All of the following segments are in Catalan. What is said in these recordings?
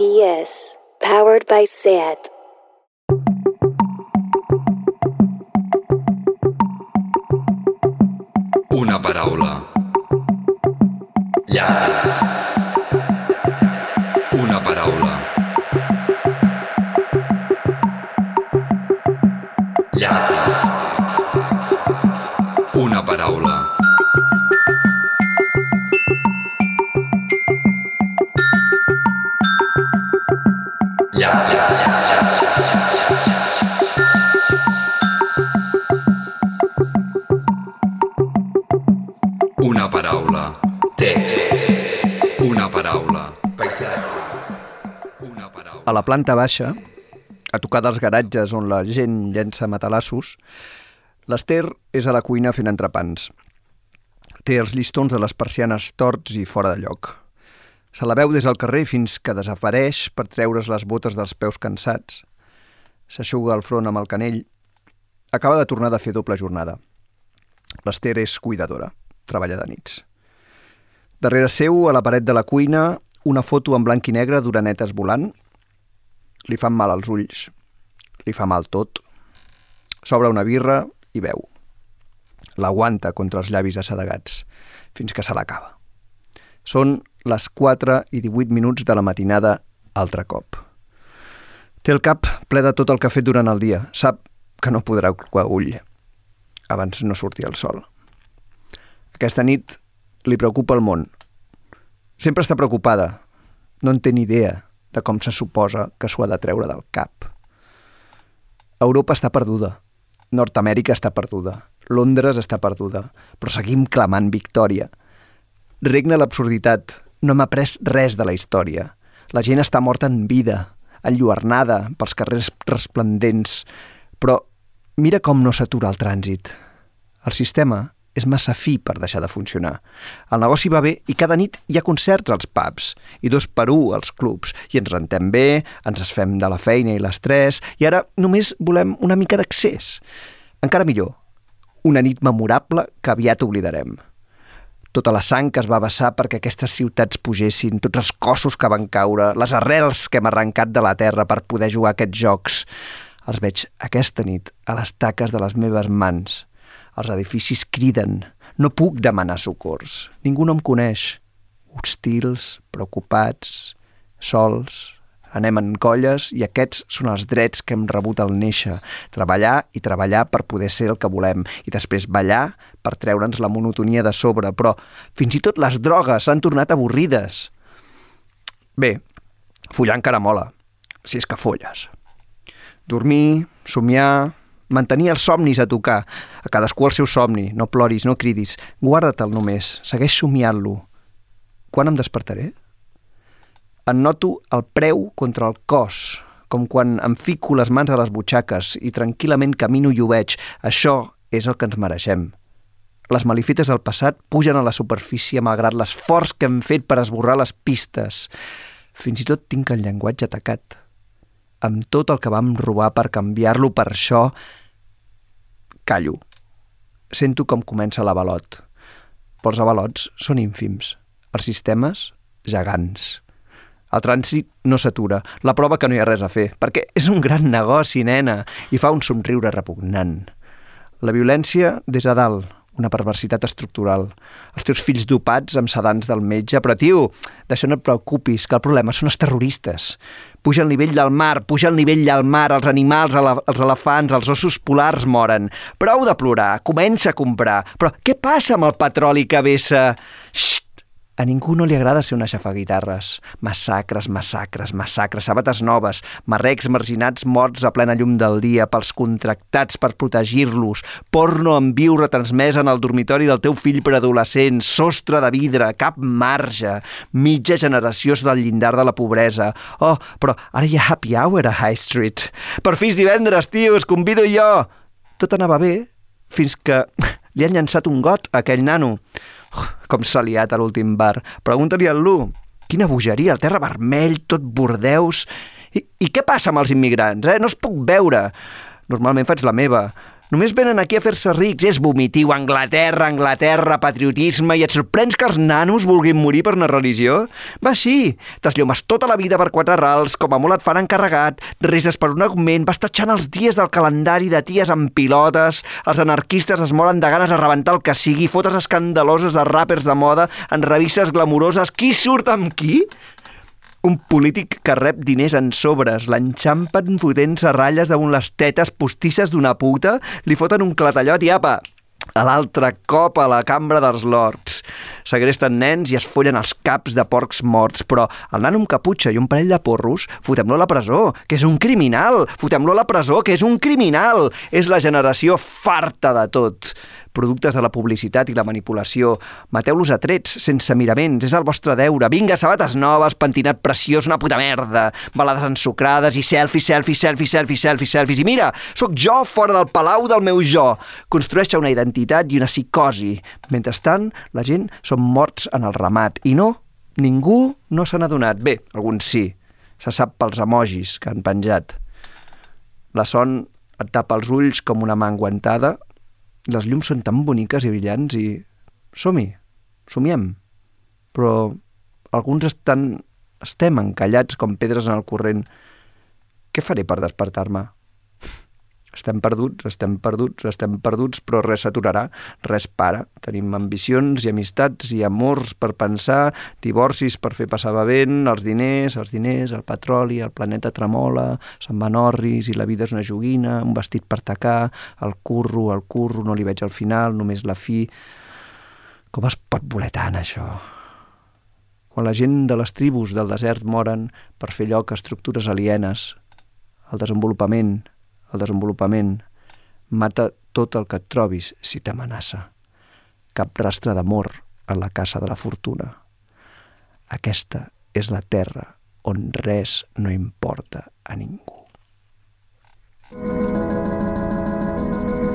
SPS, powered by SAT. Una paraula. Llapis. A la planta baixa, a tocar dels garatges on la gent llença matalassos, l'Ester és a la cuina fent entrepans. Té els llistons de les persianes torts i fora de lloc. Se la veu des del carrer fins que desapareix per treure's les botes dels peus cansats. S'aixuga el front amb el canell. Acaba de tornar de fer doble jornada. L'Ester és cuidadora, treballa de nits. Darrere seu, a la paret de la cuina, una foto en blanc i negre d'orenetes volant. Li fan mal als ulls. Li fa mal tot. S'obre una birra i veu. L'aguanta contra els llavis assedegats, fins que se l'acaba. Són les 4 i 18 minuts de la matinada altre cop. Té el cap ple de tot el que ha fet durant el dia. Sap que no podrà clocar ull. Abans no sortia el sol. Aquesta nit li preocupa el món. Sempre està preocupada. No en té ni idea de com se suposa que s'ho ha de treure del cap. Europa està perduda. Nord-Amèrica està perduda. Londres està perduda. Però seguim clamant victòria. Regna l'absurditat. No hem après res de la història. La gent està morta en vida, enlluernada pels carrers resplendents. Però mira com no s'atura el trànsit. El sistema és massa fi per deixar de funcionar. El negoci va bé i cada nit hi ha concerts als pubs i dos per un als clubs i ens rentem bé, ens desfem de la feina i l'estrès i ara només volem una mica d'accés. Encara millor, una nit memorable que aviat oblidarem. Tota la sang que es va vessar perquè aquestes ciutats pugessin, tots els cossos que van caure, les arrels que hem arrencat de la terra per poder jugar aquests jocs, els veig aquesta nit a les taques de les meves mans. Els edificis criden. No puc demanar socors. Ningú no em coneix. Hostils, preocupats, sols. Anem en colles i aquests són els drets que hem rebut al néixer. Treballar i treballar per poder ser el que volem. I després ballar per treure'ns la monotonia de sobre. Però fins i tot les drogues s'han tornat avorrides. Bé, follar encara mola, si és que folles. Dormir, somiar, mantenir els somnis a tocar. A cadascú el seu somni. No ploris, no cridis. Guarda-te'l només. Segueix somiant-lo. Quan em despertaré? En noto el preu contra el cos, com quan em fico les mans a les butxaques i tranquil·lament camino i ho veig. Això és el que ens mereixem. Les malifetes del passat pugen a la superfície malgrat l'esforç que hem fet per esborrar les pistes. Fins i tot tinc el llenguatge atacat. Amb tot el que vam robar per canviar-lo per això, callo. Sento com comença l'avalot. Però avalots són ínfims. Els sistemes, gegants. El trànsit no s'atura, la prova que no hi ha res a fer, perquè és un gran negoci, nena, i fa un somriure repugnant. La violència des a dalt, una perversitat estructural. Els teus fills dopats amb sedants del metge, però, tio, d'això no et preocupis, que el problema són els terroristes. Puja el nivell del mar, puja el nivell del mar, els animals, ele- els elefants, els ossos polars moren. Prou de plorar, comença a comprar. Però què passa amb el petroli que vessa? Xxt! A ningú no li agrada ser una xafaguitarres. Massacres, massacres, massacres, sabates noves, marrecs marginats morts a plena llum del dia pels contractats per protegir-los, porno en viu retransmès en el dormitori del teu fill preadolescent, sostre de vidre, cap marge, mitja generació del llindar de la pobresa. Oh, però ara hi ha happy hour a High Street. Per fi és divendres, tio, us convido jo! Tot anava bé fins que li han llançat un got a aquell nano. Com s'ha liat a l'últim bar. Pregunta-li al Lu. Quina bogeria, el terra vermell, tot bordeus... I, I què passa amb els immigrants, eh? No els puc veure. Normalment faig la meva. Només venen aquí a fer-se rics. És vomitiu, Anglaterra, Anglaterra, patriotisme, i et sorprens que els nanos vulguin morir per una religió? Va, sí, t'esllomes tota la vida per quatre rals, com a molt et fan encarregat, reses per un augment, vas tatxant els dies del calendari de ties amb pilotes, els anarquistes es moren de ganes a rebentar el que sigui, fotos escandaloses de ràpers de moda en revistes glamuroses. Qui surt amb qui? Un polític que rep diners en sobres, l'enxampen fotent-se ratlles damunt les tetes postisses d'una puta, li foten un clatallot i apa, a l'altre cop a la cambra dels lords. Segresten nens i es follen els caps de porcs morts, però el nano amb caputxa i un parell de porros, fotem-lo a la presó, que és un criminal! Fotem-lo a la presó, que és un criminal! És la generació farta de tot productes de la publicitat i la manipulació. Mateu-los a trets, sense miraments, és el vostre deure. Vinga, sabates noves, pentinat preciós, una puta merda. Balades ensucrades i selfies, selfies, selfies, selfies, selfies, selfies. I mira, sóc jo fora del palau del meu jo. Construeix una identitat i una psicosi. Mentrestant, la gent són morts en el ramat. I no, ningú no se n'ha donat. Bé, alguns sí. Se sap pels emojis que han penjat. La son et tapa els ulls com una mà enguantada les llums són tan boniques i brillants i som-hi, somiem. Però alguns estan, estem encallats com pedres en el corrent. Què faré per despertar-me? Estem perduts, estem perduts, estem perduts, però res s'aturarà, res para. Tenim ambicions i amistats i amors per pensar, divorcis per fer passar vent, els diners, els diners, el petroli, el planeta tremola, se'n van orris i la vida és una joguina, un vestit per tacar, el curro, el curro, no li veig al final, només la fi... Com es pot voler tant, això? Quan la gent de les tribus del desert moren per fer lloc a estructures alienes, el desenvolupament, el desenvolupament, mata tot el que et trobis si t'amenaça. Cap rastre d'amor en la casa de la fortuna. Aquesta és la terra on res no importa a ningú.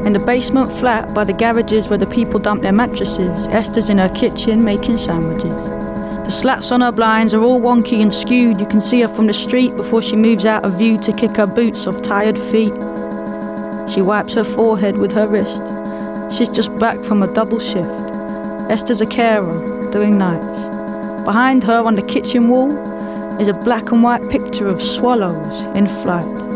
In the basement flat by the garages where the people dump their mattresses, Esther's in her kitchen making sandwiches. The slats on her blinds are all wonky and skewed. You can see her from the street before she moves out of view to kick her boots off tired feet. She wipes her forehead with her wrist. She's just back from a double shift. Esther's a carer, doing nights. Behind her on the kitchen wall is a black and white picture of swallows in flight.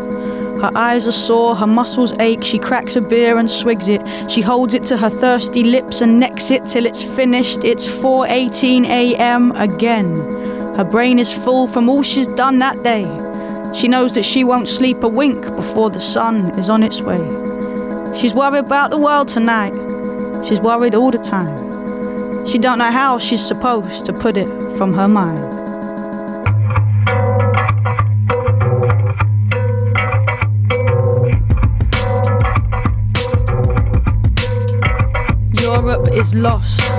Her eyes are sore, her muscles ache. She cracks a beer and swigs it. She holds it to her thirsty lips and necks it till it's finished. It's 4:18 a.m. again. Her brain is full from all she's done that day. She knows that she won't sleep a wink before the sun is on its way. She's worried about the world tonight. She's worried all the time. She don't know how she's supposed to put it from her mind. Europe is lost.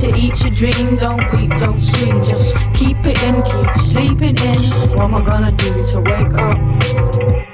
to eat your dream. Don't weep, don't scream, just keep it in, keep sleeping in. What am I gonna do to wake up?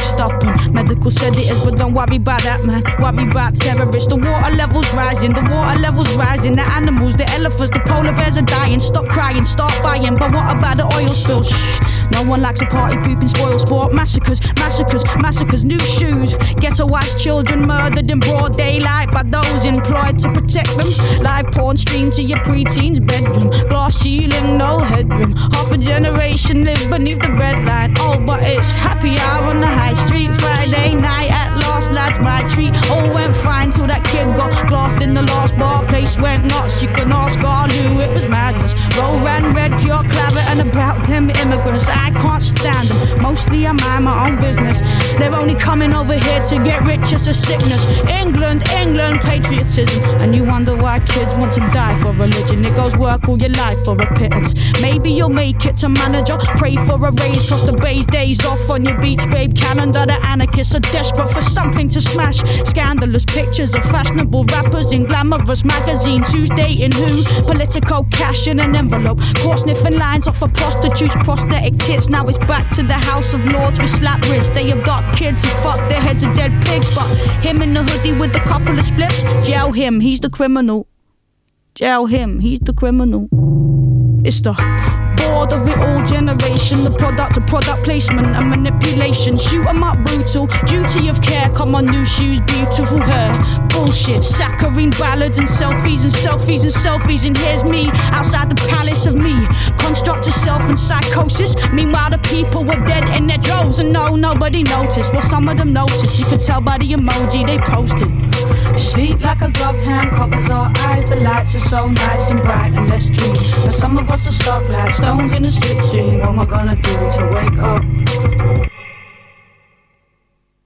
stopping. Medical sedatives, but don't worry about that, man. Worry about terrorists. The water levels rising, the water levels rising. The animals, the elephants, the polar bears are dying. Stop crying, start buying. But what about the oil spill? Shh. No one likes a party pooping spoil sport. Massacres, massacres, massacres. New shoes. Ghettoized children murdered in broad daylight by those employed to protect them. Live porn streamed to your preteen's bedroom. Glass ceiling, no headroom. Half a generation live beneath the breadline. Oh, but it's happy hour on the high street. Friday night at last, lads, my treat. All went fine till that kid got lost in the last bar. Place went nuts. You can ask all who it was madness. Roll ran red, pure claret, and about them immigrants. I can't stand them. Mostly I mind my own business. They're only coming over here to get rich. It's a sickness. England, England, patriotism. And you wonder why kids want to die for religion. It goes work all your life for a pittance. Maybe you'll make it to manager. Pray for a raise, cross the bay's days off on your beach, babe calendar. The anarchists are desperate for something to smash. Scandalous pictures of fashionable rappers in glamorous magazines. Who's dating who? Political cash in an envelope. Caught sniffing lines off of prostitutes, prosthetic tits. Now it's back to the House of Lords with slap wrists. They got kids who fuck their heads of dead pigs. But him in the hoodie with a couple of spliffs, jail him, he's the criminal. Jail him, he's the criminal. It's the bored of it all generation, the product of product placement and manipulation. Shoot 'em up brutal, duty of care. Come on, new shoes, beautiful hair. Bullshit, saccharine ballads and selfies and selfies and selfies. And here's me outside the palace of me. Construct of self and psychosis. Meanwhile, the people were dead in their droves, and no, nobody noticed. Well, some of them noticed. You could tell by the emoji they posted. Sleep like a gloved hand covers our eyes. The lights are so nice and bright and let's dream. But some of us are stuck like stones in a. What am I gonna do to wake up?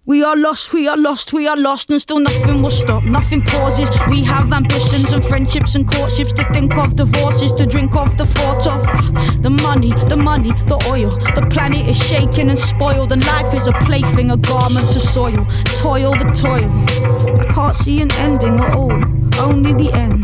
We are lost, we are lost, we are lost, and still nothing will stop. Nothing pauses. We have ambitions and friendships and courtships to think of, divorces to drink of, the thought of ah, the money, the money, the oil. The planet is shaken and spoiled, and life is a plaything, a garment to soil. Toil, the toil. I can't see an ending at all. Only the end.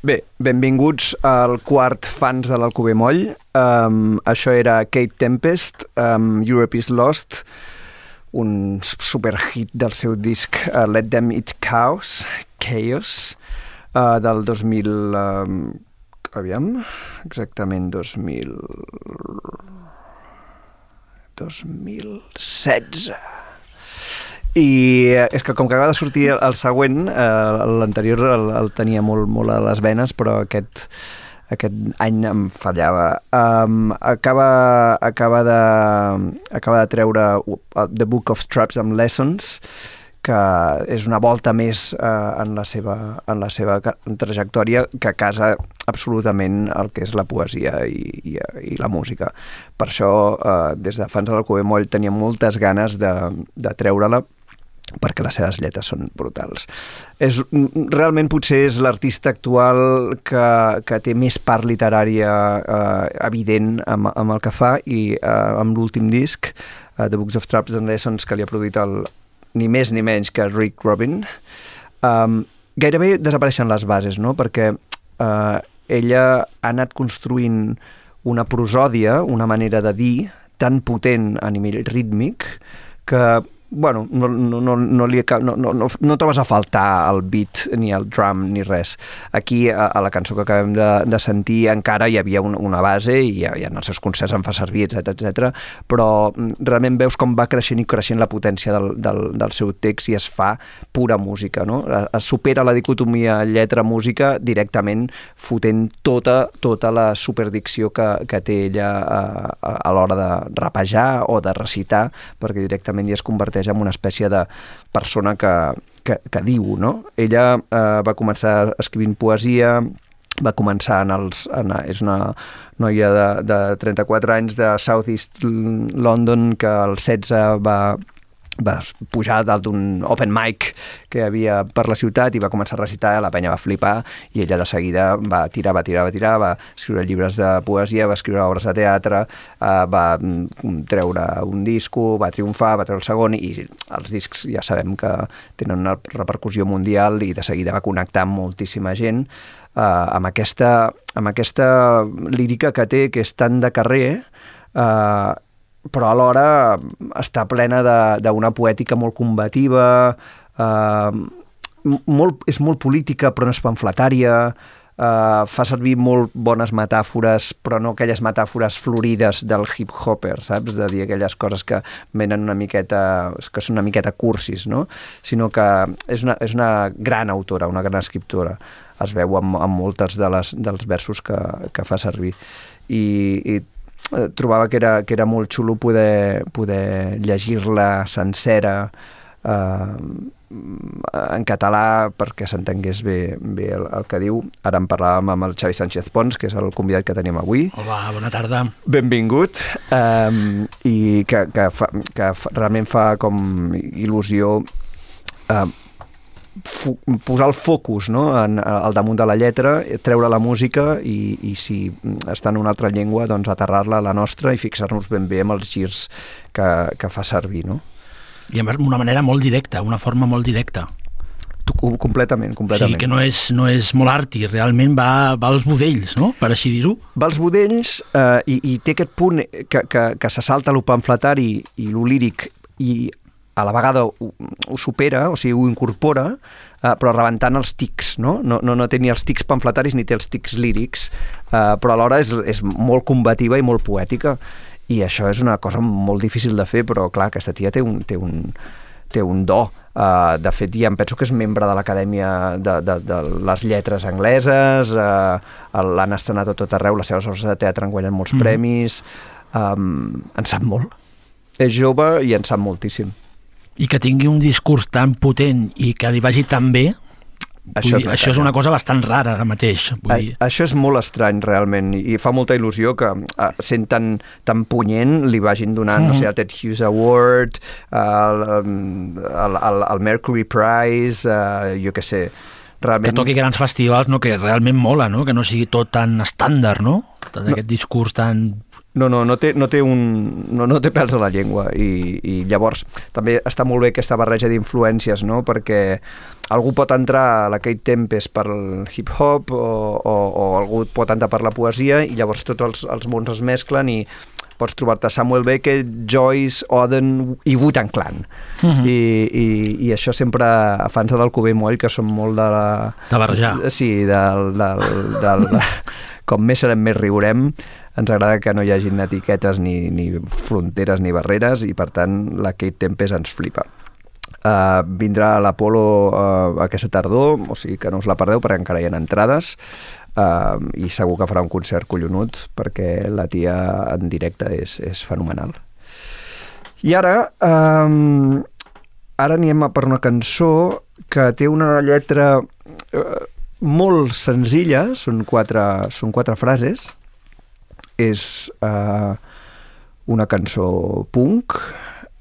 Bé, benvinguts al quart fans de l'Alcover Moll. Um, això era Kate Tempest, um, Europe is Lost, un superhit del seu disc uh, Let Them Eat Chaos, Chaos, uh, del 2000... Um, aviam, exactament 2000... 2016. I eh, és que com que acaba de sortir el, següent, eh, l'anterior el, el tenia molt, molt a les venes, però aquest, aquest any em fallava. Um, acaba, acaba, de, acaba de treure uh, The Book of Traps and Lessons, que és una volta més eh, en, la seva, en la seva trajectòria que casa absolutament el que és la poesia i, i, i la música. Per això, eh, des de Fans de l'Alcover Moll, tenia moltes ganes de, de treure-la perquè les seves lletres són brutals. És, realment potser és l'artista actual que, que té més part literària eh, evident amb, amb el que fa i eh, amb l'últim disc, eh, The Books of Traps and Lessons, que li ha produït el, ni més ni menys que Rick Rubin, um, gairebé desapareixen les bases, no? perquè uh, ella ha anat construint una prosòdia, una manera de dir tan potent a nivell rítmic que bueno, no, no, no, no, li, no, no, no, no trobes a faltar el beat ni el drum ni res. Aquí, a, a la cançó que acabem de, de sentir, encara hi havia una, una base i, i en els seus concerts en fa servir, etc etc. però mm, realment veus com va creixent i creixent la potència del, del, del seu text i es fa pura música, no? Es supera la dicotomia lletra-música directament fotent tota, tota la superdicció que, que té ella a, a, a l'hora de rapejar o de recitar, perquè directament ja es converteix en una espècie de persona que, que, que diu, no? Ella eh, va començar escrivint poesia, va començar en els... En, és una noia de, de 34 anys de South East London que als 16 va, va pujar dalt d'un open mic que havia per la ciutat i va començar a recitar, la penya va flipar i ella de seguida va tirar, va tirar, va tirar, va escriure llibres de poesia, va escriure obres de teatre, eh, va mm, treure un disco, va triomfar, va treure el segon i els discs ja sabem que tenen una repercussió mundial i de seguida va connectar amb moltíssima gent. Eh, amb, aquesta, amb aquesta lírica que té, que és tan de carrer, eh, però alhora està plena d'una poètica molt combativa, eh, molt, és molt política però no és pamfletària, eh, fa servir molt bones metàfores, però no aquelles metàfores florides del hip-hopper, saps? De dir aquelles coses que venen una miqueta, que són una miqueta cursis, no? Sinó que és una, és una gran autora, una gran escriptora. Es veu amb, amb moltes de les, dels versos que, que fa servir. I, i eh, trobava que era, que era molt xulo poder, poder llegir-la sencera eh, en català perquè s'entengués bé, bé el, el que diu. Ara en parlàvem amb el Xavi Sánchez Pons, que és el convidat que tenim avui. Hola, bona tarda. Benvingut um, i que, que, fa, que fa, realment fa com il·lusió fo posar el focus no? en, al damunt de la lletra, treure la música i, i si està en una altra llengua, doncs aterrar-la a la nostra i fixar-nos ben bé amb els girs que, que fa servir. No? I a més, d'una manera molt directa, una forma molt directa. Tu, com- completament, O completament. sigui, que no és, no és molt arti, realment va, va als budells, no?, per així dir-ho. va als budells eh, i, i té aquest punt que, que, que se salta lo pamfletari i lo líric i a la vegada ho, ho supera, o sigui, ho incorpora, eh, però rebentant els tics, no? No, no, no té ni els tics pamfletaris ni té els tics lírics, eh, però alhora és, és molt combativa i molt poètica. I això és una cosa molt difícil de fer, però clar, aquesta tia té un, té un, té un do. Uh, de fet, ja em penso que és membre de l'Acadèmia de, de, de les Lletres Angleses, uh, l'han estrenat a tot arreu, les seves obres de teatre han guanyat molts Mhm. premis, um, en sap molt. És jove i en sap moltíssim. I que tingui un discurs tan potent i que li vagi tan bé, Això és dir, una això és una cosa bastant rara ara mateix. Vull dir, A, això és molt estrany, realment, i fa molta il·lusió que, uh, sent tan, tan punyent, li vagin donant, no sé, el Ted Hughes Award, el, el, el, el Mercury Prize, uh, jo què sé, que realment... toqui grans festivals, no? que realment mola, no? que no sigui tot tan estàndard, no? Tot aquest discurs tan... No, no, no té, no té, un, no, no té pèls a la llengua i, i llavors també està molt bé aquesta barreja d'influències, no? perquè algú pot entrar a la Kate Tempest per el hip-hop o, o, o algú pot entrar per la poesia i llavors tots els, els mons es mesclen i pots trobar-te Samuel Beckett, Joyce, Oden i Wu-Tang Clan. Mhm. I, i, I això sempre a fans del Cubé Moll, que són molt de la... De barrejar. Sí, del, del, del, com més serem més riurem, ens agrada que no hi hagin etiquetes ni, ni fronteres ni barreres i per tant la Kate Tempest ens flipa. Uh, vindrà a l'Apolo uh, aquesta tardor, o sigui que no us la perdeu perquè encara hi ha entrades uh, i segur que farà un concert collonut perquè la tia en directe és, és fenomenal. I ara, um, ara anirem a per una cançó que té una lletra uh, molt senzilla, són quatre, són quatre frases, és uh, una cançó punk,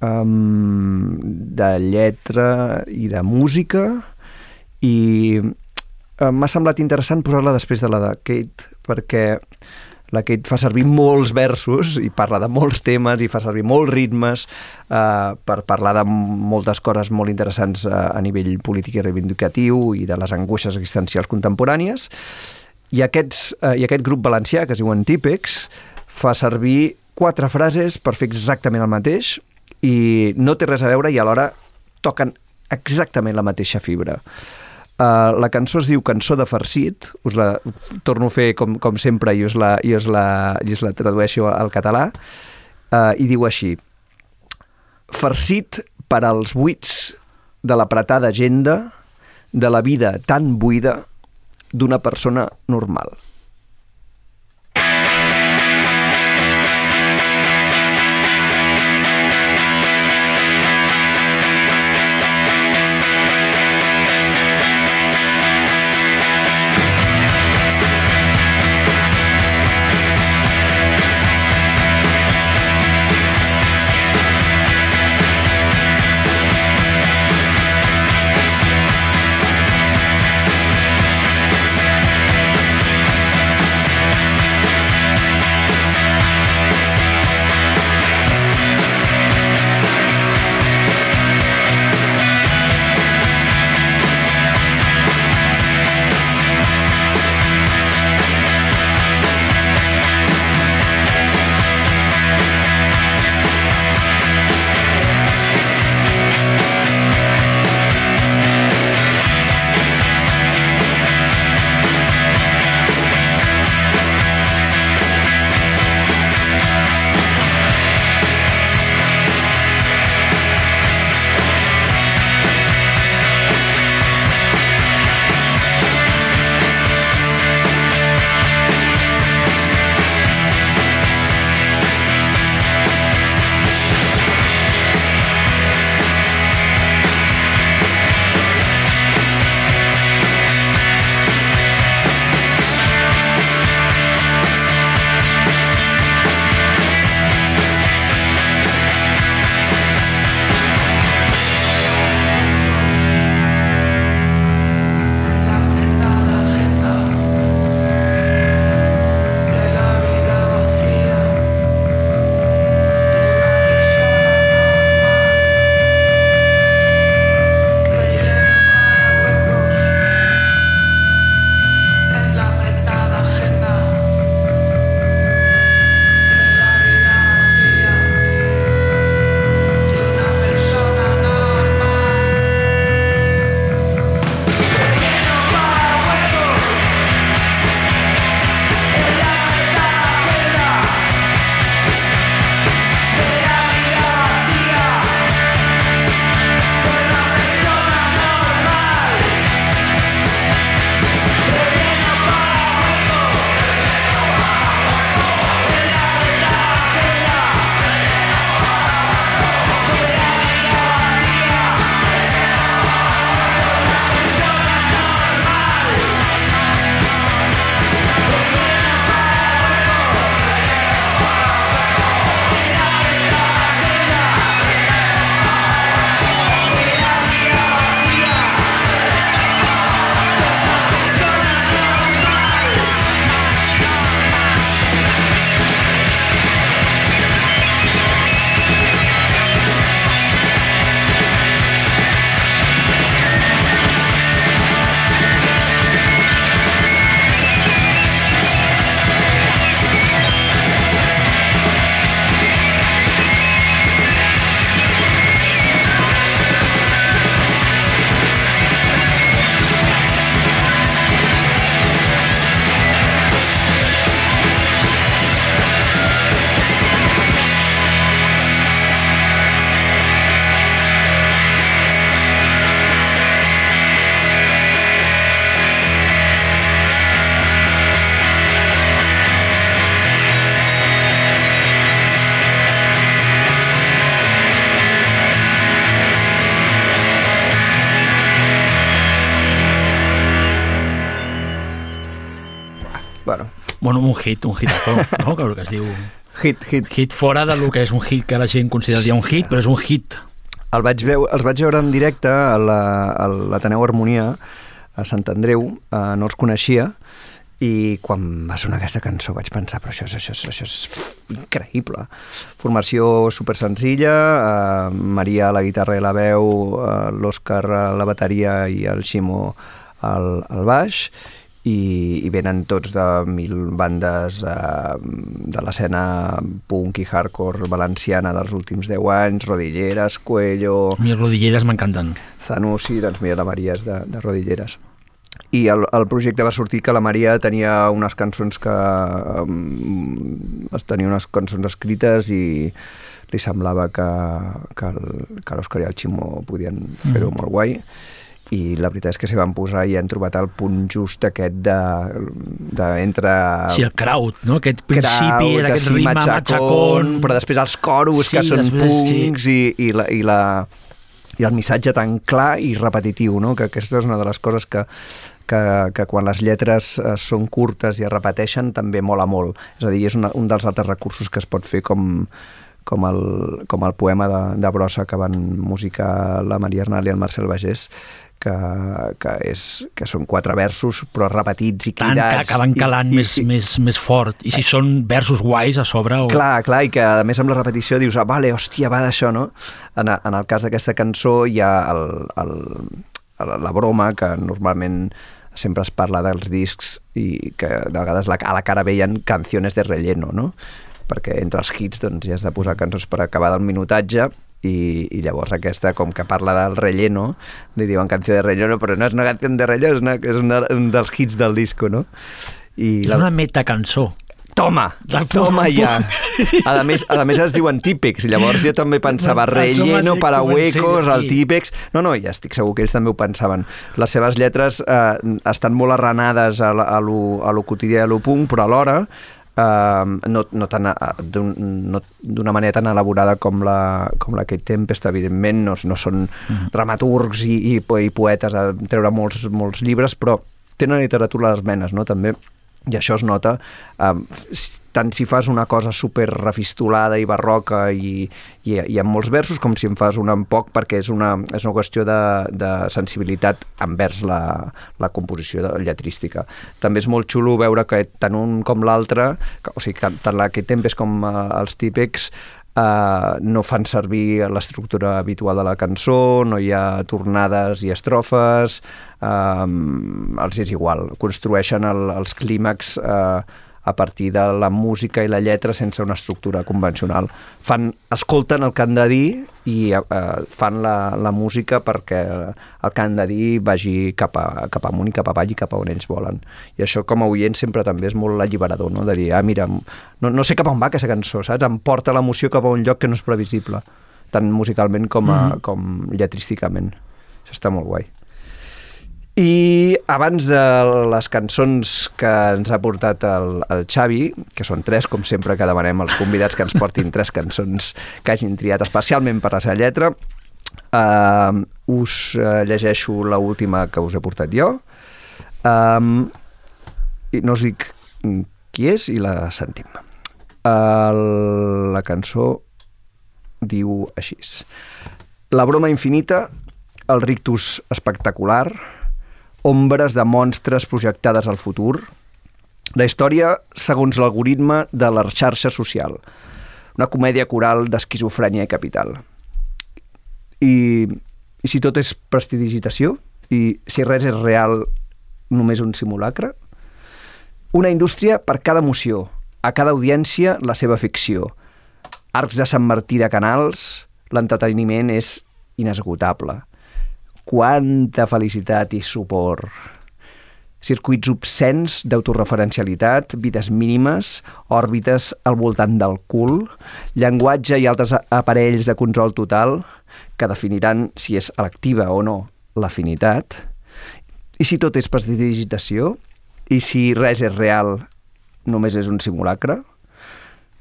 um, de lletra i de música, i uh, m'ha semblat interessant posar-la després de la de Kate, perquè la Kate fa servir molts versos i parla de molts temes i fa servir molts ritmes eh, per parlar de moltes coses molt interessants eh, a nivell polític i reivindicatiu i de les angoixes existencials contemporànies. I, aquests, eh, I aquest grup valencià, que es diuen Típex, fa servir quatre frases per fer exactament el mateix i no té res a veure i alhora toquen exactament la mateixa fibra. Uh, la cançó es diu Cançó de farcit, us la torno a fer com, com sempre i us la, i us la, i us la tradueixo al català, uh, i diu així Farcit per als buits de l'apretada agenda de la vida tan buida d'una persona normal. Bueno, Bueno, un hit, un hitazo, no? Que, el que es diu... hit, hit. Hit fora del que és un hit que la gent consideraria un hit, però és un hit. El vaig veu, els vaig veure en directe a la- a l'Ateneu Harmonia a Sant Andreu, eh, no els coneixia, i quan va sonar aquesta cançó vaig pensar, però això és, això és, això és increïble. Formació super senzilla, eh, Maria a la guitarra i la veu, eh, l'Òscar a la bateria i el Ximo al, al baix, i, i venen tots de mil bandes eh, de l'escena punk i hardcore valenciana dels últims 10 anys, Rodilleres, Cuello, A mi rodilleres m'encanten. Zanussi, doncs mira, la Maria és de, de Rodilleres. I el, el projecte va sortir que la Maria tenia unes cançons que... Um, tenia unes cançons escrites i li semblava que, que l'Òscar i el Ximo podien fer-ho Mm. molt guai i la veritat és que s'hi van posar i han trobat el punt just aquest de, de entre Sí, el crowd, no? Aquest principi, Kraut, aquest així, ritme matxacón... però després els coros Sí, que són després, sí. punks i, i, la, i, la, i el missatge tan clar i repetitiu, no? que aquesta és una de les coses que, que, que quan les lletres eh, són curtes i es repeteixen també mola molt. És a dir, és una, un dels altres recursos que es pot fer com, com, el, com el poema de, de Brossa que van musicar la Maria Arnal i el Marcel Bagés, que, que, és, que són quatre versos però repetits i Tant que cridats. acaben calant i, més, i, més, més fort. I si són versos guais a sobre... O... Clar, clar, i que a més amb la repetició dius, ah, vale, hòstia, va d'això, no? En, en el cas d'aquesta cançó hi ha el, el, el, la broma, que normalment sempre es parla dels discs i que de vegades la, a la cara veien canciones de relleno, no? Perquè entre els hits doncs, ja has de posar cançons per acabar del minutatge i, i llavors aquesta, com que parla del relleno, li diuen canció de relleno, però no és una canció de relleno, és, una, és una, un dels hits del disco, no? I És una metacançó. Toma, La toma ja. A més, a més es diuen típics, llavors jo també pensava relleno para huecos, el típex... No, no, ja estic segur que ells també ho pensaven. Les seves lletres eh, estan molt arrenades a, la- a, lo, a lo quotidià i a lo punk, però alhora eh, no, no tan a- d'un- no- d'una manera tan elaborada com la, com la Kate Tempest, evidentment, no, no són Mhm. dramaturgs i, i, i poetes a treure molts, molts llibres, però tenen literatura a les menes, no?, també. I això es nota, eh, tant si fas una cosa super refistolada i barroca i, i, i amb molts versos, com si en fas una amb poc, perquè és una, és una qüestió de, de sensibilitat envers la, la composició de, lletrística. També és molt xulo veure que tant un com l'altre, o sigui, tant la que tempes com eh, els típics, eh, no fan servir l'estructura habitual de la cançó, no hi ha tornades i estrofes, eh, els és igual, construeixen el, els clímax eh, a partir de la música i la lletra sense una estructura convencional. Fan, escolten el que han de dir i eh, fan la, la música perquè el que han de dir vagi cap, a, cap amunt i cap avall i cap a on ells volen. I això com a oient sempre també és molt alliberador, no? de dir, ah, mira, no, no sé cap on va aquesta cançó, saps? Em porta l'emoció cap a un lloc que no és previsible, tant musicalment com, a, com lletrísticament. Això està molt guai. I abans de les cançons que ens ha portat el, el Xavi, que són tres, com sempre que demanem als convidats que ens portin tres cançons que hagin triat especialment per la seva lletra, uh, us uh, llegeixo la última que us he portat jo. Um, i no us dic qui és i la sentim. Uh, la cançó diu així. La broma infinita, el rictus espectacular, ombres de monstres projectades al futur, la història segons l'algoritme de la xarxa social, una comèdia coral d'esquizofrènia i capital. I, I si tot és prestidigitació? I si res és real, només un simulacre? Una indústria per cada emoció, a cada audiència la seva ficció. Arcs de Sant Martí de canals, l'entreteniment és inesgotable. Quanta felicitat i suport. Circuits obscens d'autoreferencialitat, vides mínimes, òrbites al voltant del cul, llenguatge i altres aparells de control total que definiran si és electiva o no l'afinitat. I si tot és prestidigitació? I si res és real, només és un simulacre?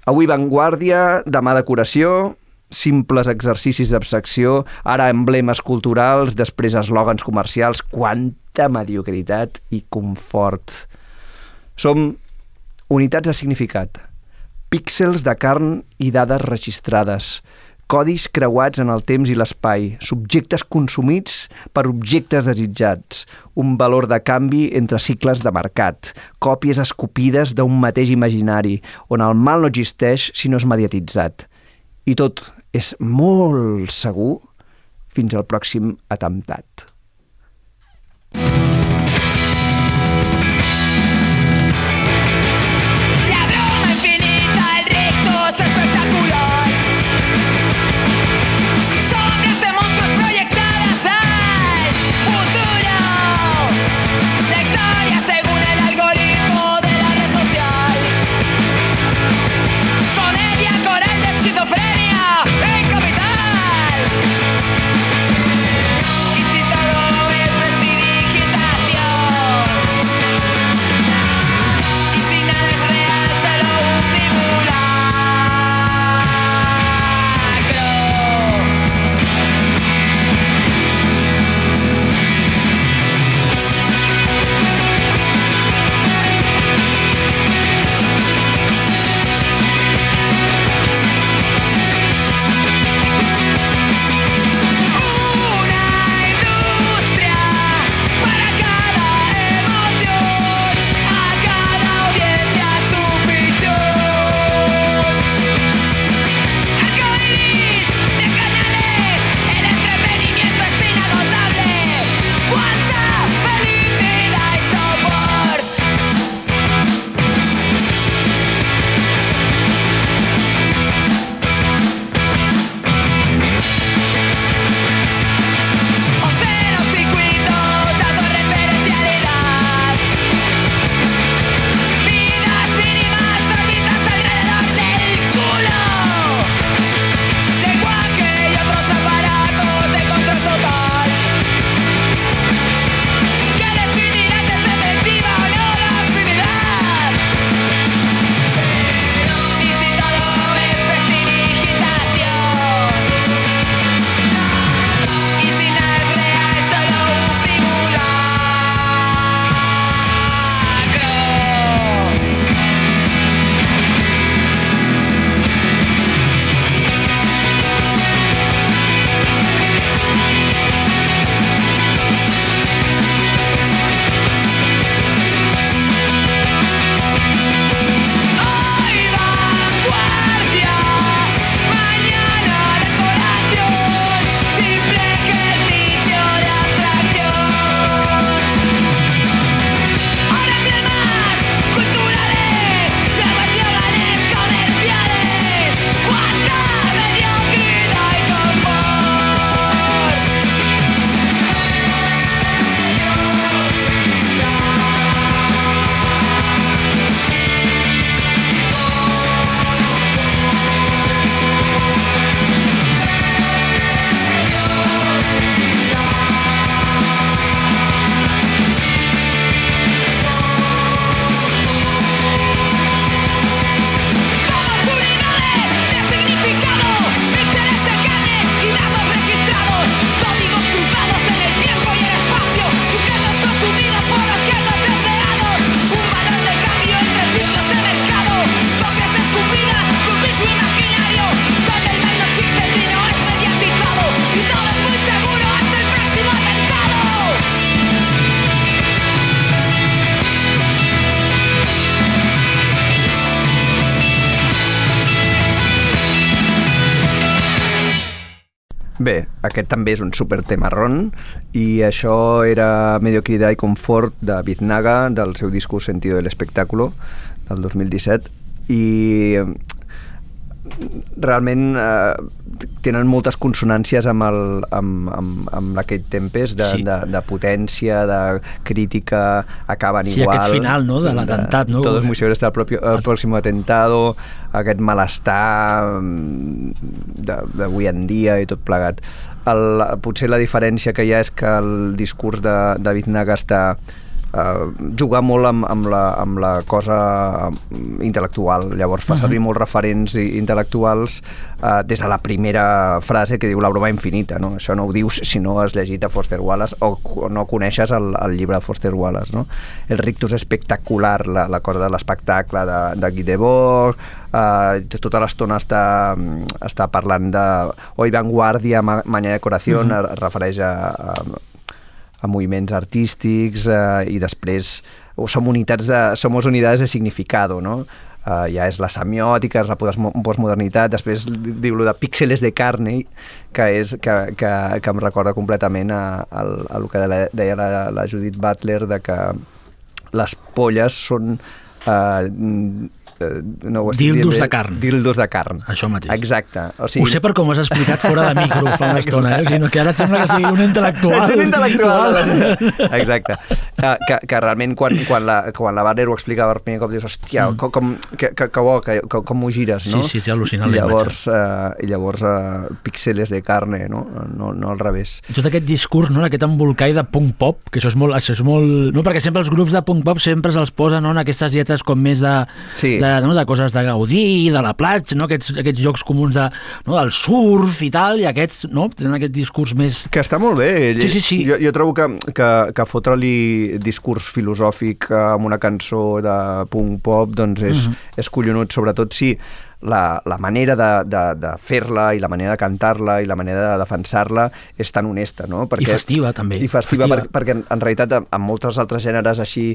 Avui vanguardia, demà decoració, simples exercicis d'abstracció, ara emblemes culturals, després eslògans comercials, quanta mediocritat i confort. Som Unitats de significat. Píxels de carn i dades registrades. Codis creuats en el temps i l'espai. Subjectes consumits per objectes desitjats. Un valor de canvi entre cicles de mercat. Còpies escopides d'un mateix imaginari, on el mal no existeix si no és mediatitzat. I tot és molt segur fins al pròxim atemptat. La Bé, aquest també és un super temarrón i això era Mediocridad i confort de Biznaga del seu discurs Sentido del espectáculo del 2017 i realment eh, tenen moltes consonàncies amb, el, amb, amb, amb aquest tempes de, Sí. de, de potència, de crítica, acaben Sí, igual. aquest final, no?, de l'atemptat, no? Todo es muy seguro hasta el, propio, el próximo atentado, aquest malestar mm, de- d'avui en dia i tot plegat. El, potser la diferència que hi ha és que el discurs de, de Biznaga està uh, jugar molt amb, amb, la, amb la cosa mm, intel·lectual. Llavors fa servir molts referents intel·lectuals uh, des de la primera frase que diu la broma infinita. No? Això no ho dius si no has llegit a Foster Wallace o, o no coneixes el, el llibre de Foster Wallace. No? El rictus espectacular, la, la cosa de l'espectacle de, de Guy Debord, uh, tota l'estona està, mm, està parlant de Hoy vanguardia, ma, mañana decoració, uh -huh. es refereix a, a, a moviments artístics eh, i després o som unitats de, somos unidades de significado, no? Uh, ja és la semiòtica, és la postmodernitat, després diu lo de píxeles de carne, que, és, que, que, que em recorda completament a, a, a el que deia- la, la Judith Butler, de que les polles són... Uh, no ho Dildos de carn. Dildos de carn. Això mateix. Exacte. O Ho sé per com ho has explicat fora de micro fa una estona, eh? O sigui, no, que ara sembla que sigui un intel·lectual. Ets un intel·lectual. Exacte. Uh, que, que realment quan, quan, la, quan la Barner ho explica per primer cop dius, hòstia, com, com, que, que, que bo, que, que, com ho gires, no? Mm. Sí, sí, és al·lucinant la llavors, uh, i llavors uh, píxeles de carne, no? No, no al revés. tot aquest discurs, no, aquest embolcall de punk pop, que això és molt, això és molt... No, perquè sempre els grups de punk pop sempre se'ls posen no, en aquestes lletres com més de, Sí. de, no, de coses de Gaudí, de la platja, no, aquests, aquests jocs comuns de, no, del surf i tal, i aquests no, tenen aquest discurs més... Que està molt bé. Sí, sí, sí. Jo, jo trobo que, que, que fotre-li discurs filosòfic amb una cançó de punk pop doncs és, Mhm. és collonut, sobretot si la, la manera de, de, de fer-la i la manera de cantar-la i la manera de defensar-la és tan honesta, no? festiva, també. I festiva, Festiva. Perquè, perquè en, en realitat en, en molts altres gèneres així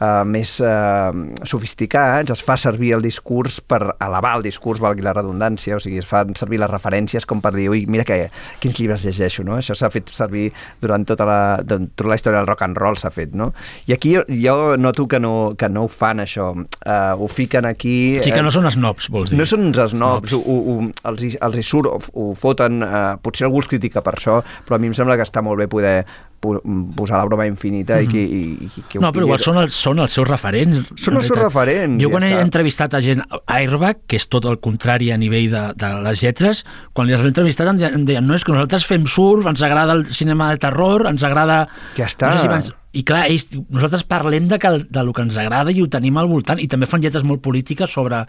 uh, més uh, sofisticats es fa servir el discurs per elevar el discurs, valgui la redundància, o sigui, es fan servir les referències com per dir, ui, mira que, quins llibres llegeixo, no? Això s'ha fet servir durant tota la, durant tota la història del rock and roll, s'ha fet, no? I aquí jo, jo noto que no, que no ho fan, això. Uh, ho fiquen aquí... Sí que eh, no són snobs, vols dir. no són uns snobs, ho, ho, els, hi, els hi surt, ho, ho foten, eh, potser algú els critica per això, però a mi em sembla que està molt bé poder po- posar la broma infinita i que... I, i, que Mhm. No, però igual són els, són els seus referents. Són els seus referents, Jo ja quan he està. entrevistat a gent Airbag, que és tot el contrari a nivell de, de les lletres, quan li has entrevistat em deien, no, és que nosaltres fem surf, ens agrada el cinema de terror, ens agrada... Ja està. No sé si. I clar, ells, nosaltres parlem de, que, de lo que ens agrada i ho tenim al voltant, i també fan lletres molt polítiques sobre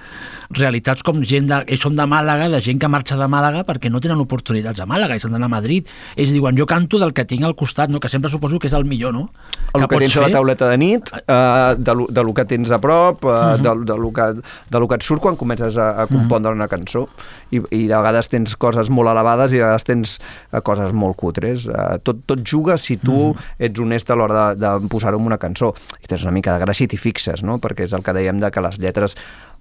realitats com gent de... Ells són de Màlaga, de gent que marxa de Màlaga perquè no tenen oportunitats a Màlaga i s'han d'anar a Madrid. Ells diuen, jo canto del que tinc al costat, no? que sempre suposo que és el millor, no? El que, tens a la fer. tauleta de nit, eh, de, lo, de lo que tens a prop, eh, Mhm. de, de, lo que, de lo que et surt quan comences a, a compondre una cançó. I, I de vegades tens coses molt elevades i de vegades tens eh, coses molt cutres. Eh, tot, tot juga si tu Mhm. ets honest a l'hora de, de posar-ho en una cançó. I tens una mica de gràcia i t'hi fixes, no? Perquè és el que dèiem de que les lletres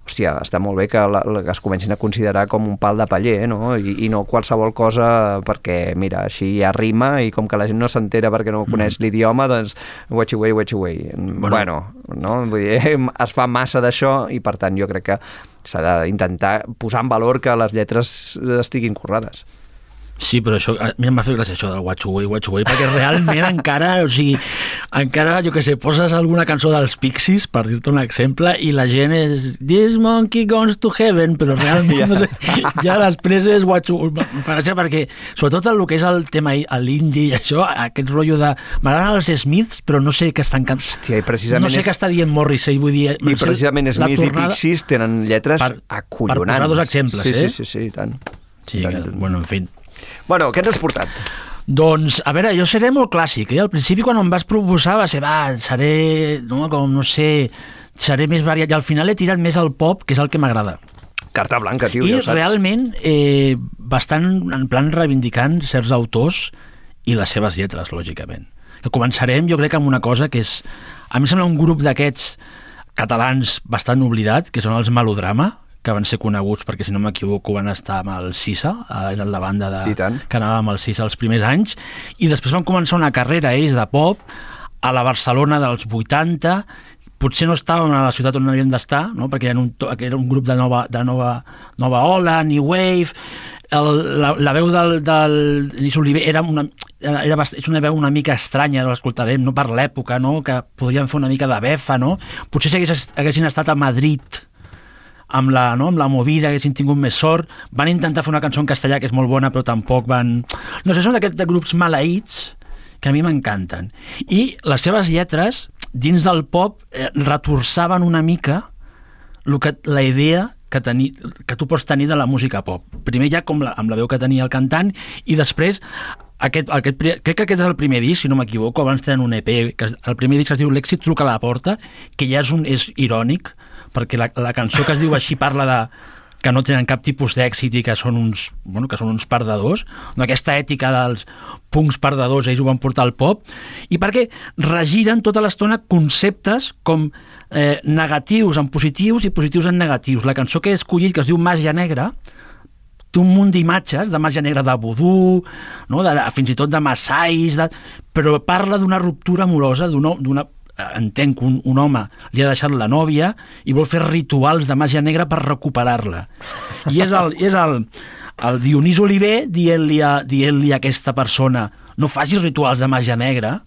hòstia, està molt bé que, la, que es comencin a considerar com un pal de paller, no? I, i no qualsevol cosa perquè, mira, així ja rima i com que la gent no s'entera perquè no coneix l'idioma, doncs watch away, watch away. Bueno, bueno no? Vull dir, es fa massa d'això i per tant jo crec que s'ha d'intentar posar en valor que les lletres estiguin currades. Sí, però això, a mi em va fer gràcia això del Watch Away, Watch Away, perquè realment encara, o sigui, encara, jo que sé, poses alguna cançó dels Pixies, per dir-te un exemple, i la gent és This monkey goes to heaven, però realment, Ja. no sé, ja després és Watch Away, gràcia perquè, sobretot el que és el tema l'indie i això, aquest rotllo de... M'agraden els Smiths, però no sé què estan cantant. Hòstia, i precisament No sé és- què està dient Morrissey, vull dir... I precisament Smith i tornada- Pixies tenen lletres Per- per acollonants. posar dos exemples, sí, eh? Sí, sí, sí, i tant. Sí, I tant, que, i tant. bueno, en fi. Bueno, què ens has portat? Doncs, a veure, jo seré molt clàssic, eh? Al principi, quan em vas proposar, va ser, va, seré, no, com, no sé, seré més variat, i al final he tirat més al pop, que és el que m'agrada. Carta blanca, tio, I ja ho saps. realment, eh, bastant en plan reivindicant certs autors i les seves lletres, lògicament. Que començarem, jo crec, amb una cosa que és... A mi em sembla un grup d'aquests catalans bastant oblidat, que són els Melodrama, que van ser coneguts perquè, si no m'equivoco, van estar amb el Sisa, eh, eren la banda de, que anava amb el Sisa els primers anys, i després van començar una carrera ells de pop a la Barcelona dels 80, potser no estàvem a la ciutat on havíem d'estar, no? perquè era un, era un grup de nova, de nova, nova ola, New Wave, el, la, la veu del, del Denis Oliver era una, era bast, és una veu una mica estranya, l'escoltarem, no per l'època, no? que podrien fer una mica de befa, no? Potser si hagués, haguessin estat a Madrid amb la, no, amb la movida, haguessin tingut més sort. Van intentar fer una cançó en castellà que és molt bona, però tampoc van... No sé, són d'aquests grups maleïts que a mi m'encanten. I les seves lletres dins del pop eh, retorçaven una mica el que, la idea que, teni, que tu pots tenir de la música pop. Primer ja com la, amb la veu que tenia el cantant i després aquest, aquest, crec que aquest és el primer disc, si no m'equivoco, abans tenen un EP, que el primer disc es diu L'èxit truca a la porta, que ja és, un, és irònic, perquè la, la cançó que es diu així parla de que no tenen cap tipus d'èxit i que són uns, bueno, que són uns perdedors, d'aquesta ètica dels punts perdedors, ells ho van portar al pop, i perquè regiren tota l'estona conceptes com eh, negatius en positius i positius en negatius. La cançó que he escollit, que es diu Màgia Negra, té un munt d'imatges de màgia negra de vudú, no? de, de, fins i tot de massais, de... però parla d'una ruptura amorosa, d'una... entenc que un, un home li ha deixat la nòvia i vol fer rituals de màgia negra per recuperar-la. I és el, és el, el Dionís Oliver dient-li a, dient a aquesta persona no facis rituals de màgia negra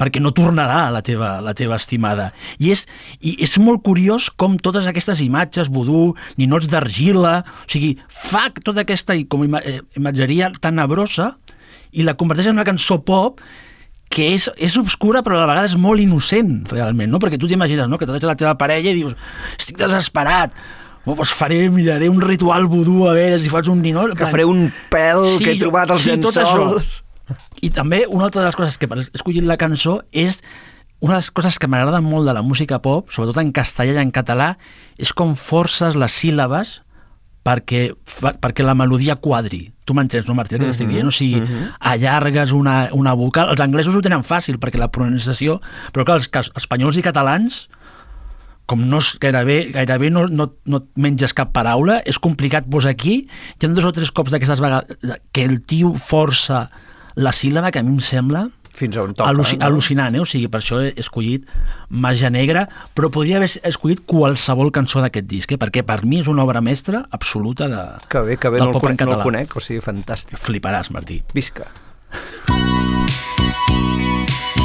perquè no tornarà la teva, la teva estimada. I és, I és molt curiós com totes aquestes imatges, vudú, ninots d'argila, o sigui, fa tota aquesta com eh, imatgeria tan nebrosa i la converteix en una cançó pop que és, és obscura però a la vegada és molt innocent realment, no? perquè tu t'imagines no? que t'ha deixat la teva parella i dius estic desesperat, oh, doncs faré, miraré un ritual vudú a veure si faig un ninot Que faré un pèl Sí, que he trobat als sí, llençols. I també una altra de les coses que per escollit la cançó és una de les coses que m'agraden molt de la música pop, sobretot en castellà i en català, és com forces les síl·labes perquè, perquè la melodia quadri. Tu m'entens, no, Martí, el que t'estic dient? O sigui, allargues una, una vocal... Els anglesos ho tenen fàcil, perquè la pronunciació... Però clar, els espanyols i catalans, com no és gairebé, gairebé no, no, no et menges cap paraula, és complicat posar aquí. Hi ha dos o tres cops d'aquestes vegades que el tio força la síl·laba, que a mi em sembla Fins a on toca. al·luci no? al·lucinant, eh? o sigui, per això he escollit Màgia Negra, però podria haver escollit qualsevol cançó d'aquest disc, eh? perquè per mi és una obra mestra absoluta de, Que bé, que bé, del no pop en conec, no el català. conec, o sigui, fantàstic. Fliparàs, Martí. Visca. No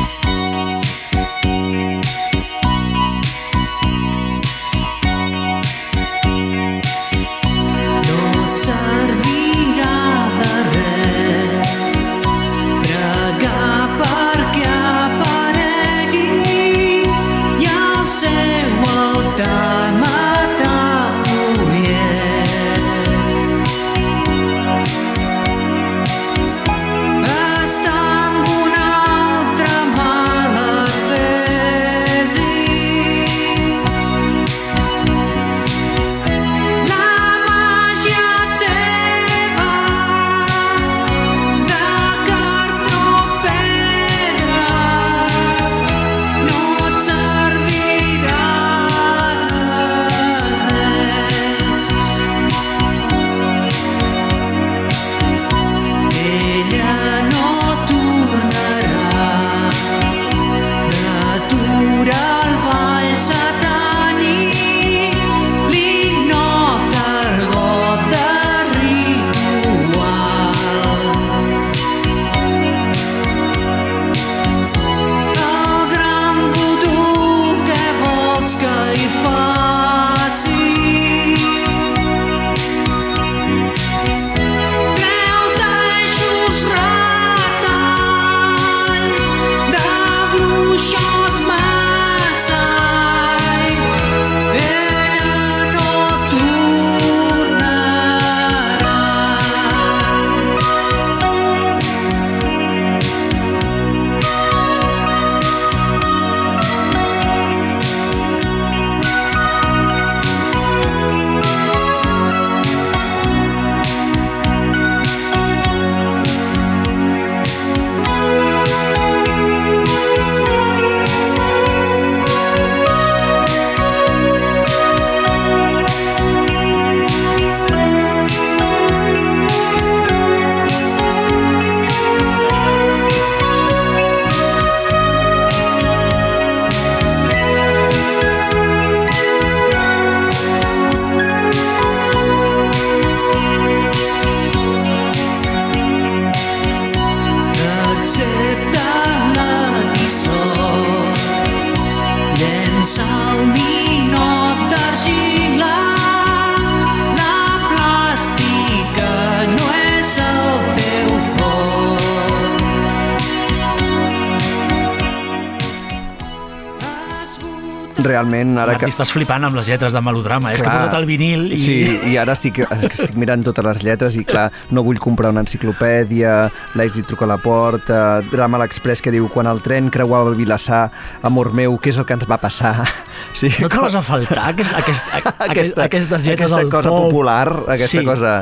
realment ara que... estàs flipant amb les lletres de melodrama. És que he Clar. posat el vinil i... Sí, i ara estic, estic mirant totes les lletres i clar, no vull comprar una enciclopèdia, l'èxit truca a la porta, drama a l'express que diu quan el tren creuava el Vilassar, amor meu, què és el que ens va passar? Sí, No trobes a faltar aquest, aquest, aquest, aquesta, aquestes lletres aquesta del cosa pop? popular, aquesta Sí. cosa...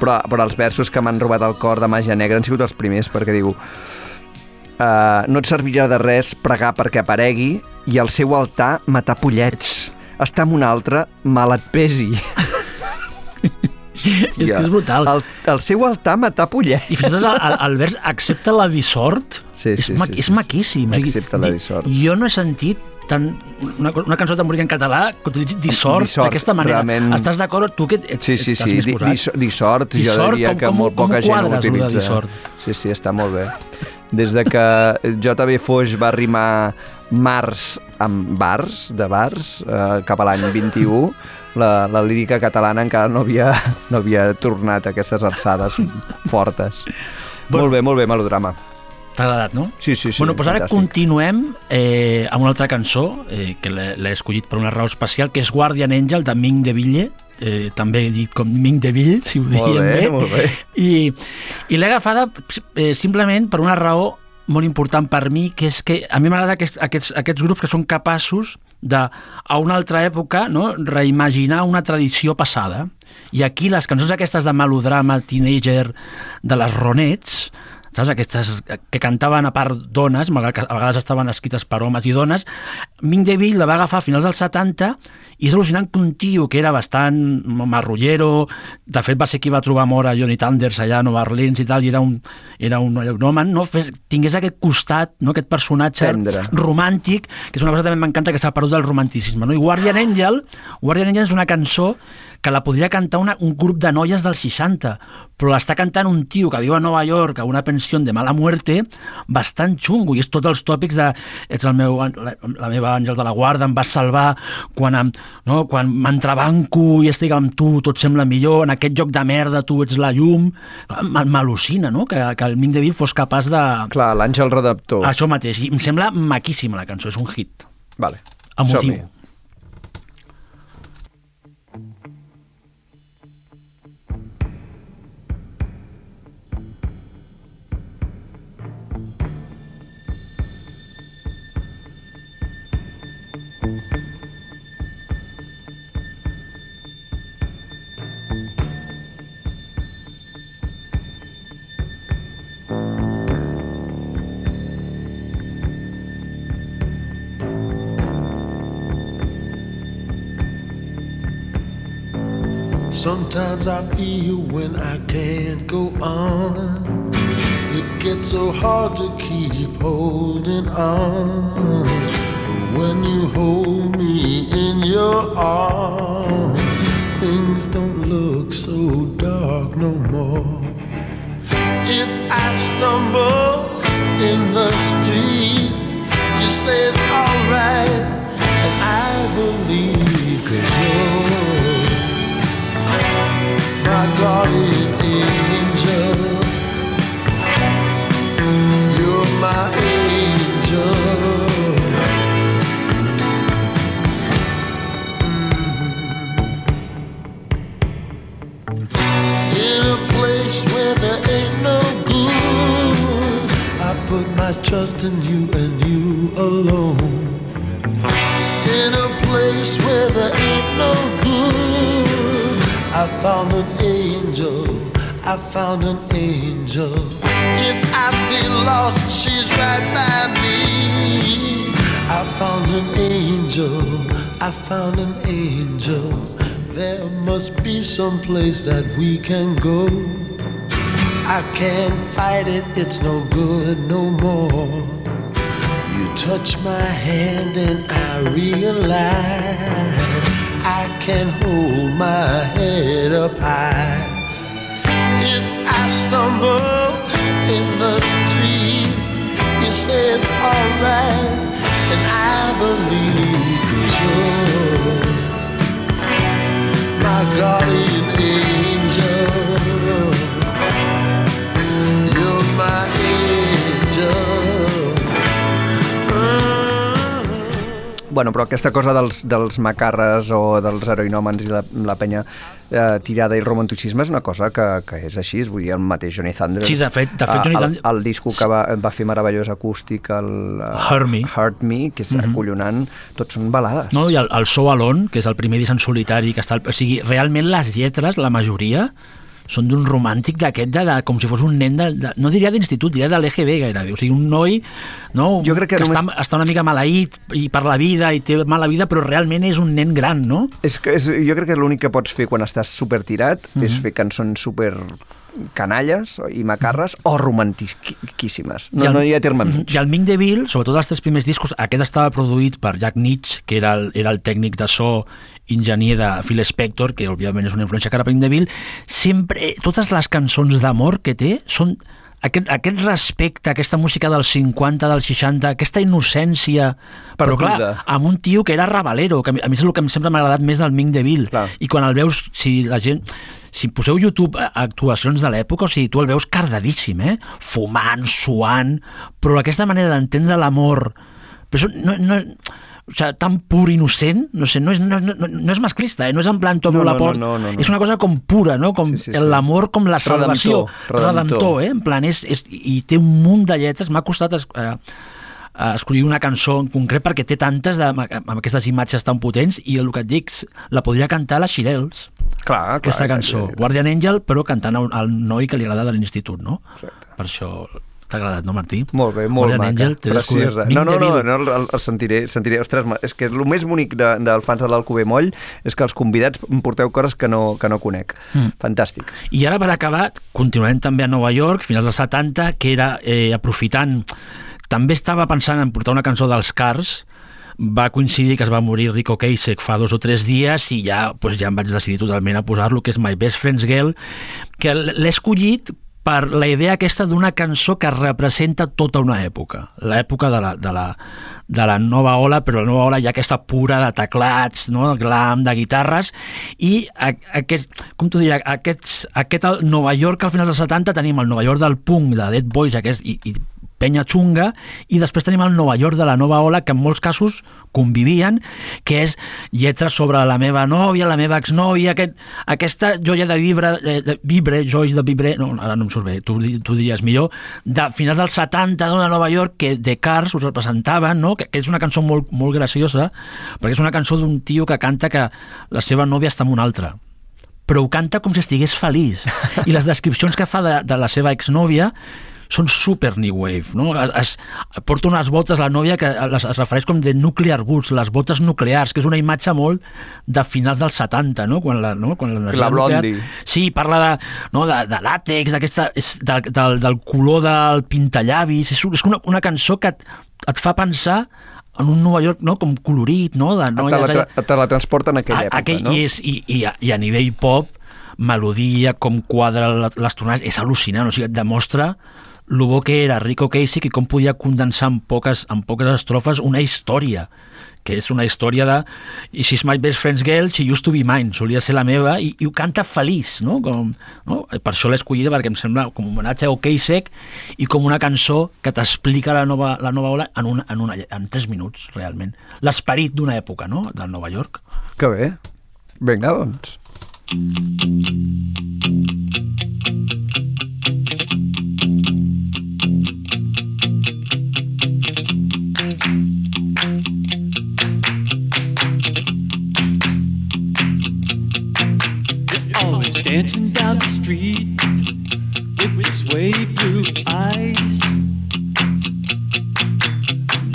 Però, però els versos que m'han robat el cor de Màgia Negra han sigut els primers, perquè diu uh, no et servirà de res pregar perquè aparegui i al seu altar matar pollets. Està amb un altre, mal et pesi. És que és brutal. Al, al seu altar matar pollets. I fins i tot el, el, el vers accepta la dissort Sí, és, sí, ma sí, és sí, sí. maquíssim. O sigui, Accepta la di- dissort. Jo no he sentit tan, una, una cançó tan bonica en català que utilitzi dissort, Dissort, d'aquesta manera. realment. Estàs d'acord? Tu que ets, Sí, sí, estàs sí, més di, posat. dis- dissort, jo Dissort, diria com- que com- molt com poca ho gent ho utilitza. dissort? Sí, sí, està molt bé. Des de que JB Foix va rimar Mars amb bars, de bars, eh, cap a l'any 21, la, la lírica catalana encara no havia, no havia tornat a aquestes alçades fortes. Bueno. molt bé, molt bé, melodrama. T'ha agradat, no? Sí, sí, sí, bueno, doncs ara fantàstic. continuem eh, amb una altra cançó eh, que l'he escollit per una raó especial, que és Guardian Angel, de Ming de Ville, eh, també dit com Ming de Ville, si ho Molt diem bé, bé. molt bé. I, i l'he agafada eh, simplement per una raó molt important per mi, que és que a mi m'agrada aquest, aquests, aquests grups que són capaços de, a una altra època, no, reimaginar una tradició passada. I aquí les cançons aquestes de melodrama teenager de les Ronets, saps? Aquestes que cantaven a part dones, malgrat que a vegades estaven escrites per homes i dones, Ming DeVille la va agafar a finals dels 70 i és al·lucinant que un tio que era bastant marrullero, de fet va ser qui va trobar mort a Johnny Thunders allà a Nova Orleans i tal, i era un, era un aeronòman, no? Fes, tingués aquest costat, no? aquest personatge Tendre. romàntic, que és una cosa que també m'encanta que s'ha perdut del romanticisme. No? I Guardian Angel, Guardian Angel és una cançó que la podria cantar una, un grup de noies dels 60, però l'està cantant un tio que viu a Nova York a una pensió de mala muerte bastant xungo, i és tots els tòpics de ets el meu, la, la meva àngel de la guarda, em vas salvar quan, em, no, quan m'entrebanco i estic amb tu, tot sembla millor, en aquest joc de merda tu ets la llum, m'al·lucina, no?, que, que el Ming de Vil fos capaç de... Clar, l'Àngel Redactor. Això mateix, i em sembla maquíssima la cançó, és un hit. Vale. Emotiu. Som-hi. Sometimes I feel when I can't go on. It gets so hard to keep holding on. But when you hold me in your arms, things don't look so dark no more. If I stumble in the street, trust in you and you alone. In a place where there ain't no good, I found an angel. I found an angel. If I feel lost, she's right by me. I found an angel. I found an angel. There must be some place that we can go. I can't fight it, it's no good no more. You touch my hand and I realize I can hold my head up high. If I stumble in the street, you say it's alright, and I believe 'cause you're my guardian angel. Bueno, però aquesta cosa dels, dels macarres o dels heroinòmens i la, la penya eh, tirada i el romanticisme és una cosa que, que és així, vull dir, el mateix Johnny Thunders. Sí, de fet- de fet, Johnny Thunders- el, el disco que va, va fer meravellós acústic, el... eh, Hurt Me. Hurt Me, que és mm -hmm. acollonant, tots són balades. No? I el, el So Alone, que és el primer disc en solitari, que està... al- O sigui, realment les lletres, la majoria, són d'un romàntic d'aquest, de, de, com si fos un nen, de, de, no diria d'institut, diria de l'EGB gairebé, o sigui, un noi no, Jo crec que que només- està, està una mica maleït i per la vida i té mala vida, però realment és un nen gran, no? És que és, jo crec que l'únic que pots fer quan estàs super tirat mm -hmm. és fer cançons super canalles i macarres o romantiquíssimes. No, I el- no hi ha terme mig. I el Ming DeVille, sobretot els tres primers discos, aquest estava produït per Jack Nitsch, que era el, era el tècnic de so enginyer de Phil Spector, que òbviament és una influència cara per Ming DeVille, sempre, totes les cançons d'amor que té són aquest, aquest respecte, aquesta música dels 50, dels 60, aquesta innocència, però clar, Perduda. amb un tio que era rabalero, que a mi, és el que em- sempre m'ha agradat més del Ming DeVille. Clar. I quan el veus, si la gent... Si poseu YouTube a- actuacions de l'època, o sigui, tu el veus cardadíssim, eh? Fumant, suant, però aquesta manera d'entendre l'amor... Però no, no, o sigui, tan pur, innocent, no sé, no és, no, no, no és masclista, eh? no és en plan Tom No, no, la port, no, no, no, no. és una cosa com pura, no? com Sí, sí, sí. l'amor com la salvació. Redemptor, redemptor. eh? En plan, és, és, i té un munt de lletres, m'ha costat es, eh, escollir una cançó en concret perquè té tantes de, amb aquestes imatges tan potents i el que et dic, la podria cantar la Xirels, Clar, aquesta clar, cançó. clar. Guardian Angel, però cantant al, al noi que li agrada de l'institut, no? Exacte. Per això t'ha agradat, no, Martí? Molt bé, molt Guardian maca, Angel, t'he preciosa. No, no, no, no el, el sentiré, sentiré. Ostres, és que el més bonic de, dels fans de l'Alcover Moll és que els convidats em porteu coses que no, que no conec. Mm. Fantàstic. I ara, per acabar, continuem també a Nova York, finals dels 70, que era eh, aprofitant... També estava pensant en portar una cançó dels Cars, va coincidir que es va morir Rico Kasich fa dos o tres dies i ja, doncs ja em vaig decidir totalment a posar-lo, que és My Best Friend's Girl, que l'he escollit per la idea aquesta d'una cançó que representa tota una època, l'època de, la, de, la, de la nova ola, però la nova ola hi ha aquesta pura de teclats, no? glam, de guitarres, i aquest, com t'ho diria, aquests, aquest Nova York al final dels 70 tenim el Nova York del punk, de Dead Boys aquest, i, i penya xunga, i després tenim el Nova York de la nova ola, que en molts casos convivien, que és lletres sobre la meva nòvia, la meva exnòvia, aquest, aquesta joia de vibre, eh, de vibre, jois de vibre, no, ara no em surt bé, tu, tu diries millor, de finals dels 70 de Nova York, que The Cars us representaven, no? que, que és una cançó molt, molt graciosa, perquè és una cançó d'un tio que canta que la seva nòvia està amb un altre però ho canta com si estigués feliç. I les descripcions que fa de, de la seva exnòvia són super new wave, no? Es, es, porta unes botes, la nòvia, que les, es refereix com de nuclear goods, les botes nuclears, que és una imatge molt de finals dels 70, no? Quan la, no? Quan La Blondie. Sí, parla de, no, de, de làtex, d'aquesta, és del, del, del color del pintallavis, és, és una, una cançó que et, et fa pensar en un Nova York no, com colorit, no? De Et noies teletra allà- et teletransporta en aquella a- època, aquell, no? i, és, i, i, a, I a nivell pop, melodia, com quadra la- les tonades, és al·lucinant, o sigui, et demostra el bo que era Rico Kasich i com podia condensar en poques, en poques estrofes una història que és una història de i she's my best friend's girl, she used to be mine solia ser la meva, i, i ho canta feliç no? Com, no? per això l'he escollida perquè em sembla com un homenatge a Kasich i com una cançó que t'explica la nova, la nova ola en, una, en, una, en tres minuts realment, l'esperit d'una època no? del Nova York Que bé. Vinga, doncs. Always dancing down the street with your sway blue eyes.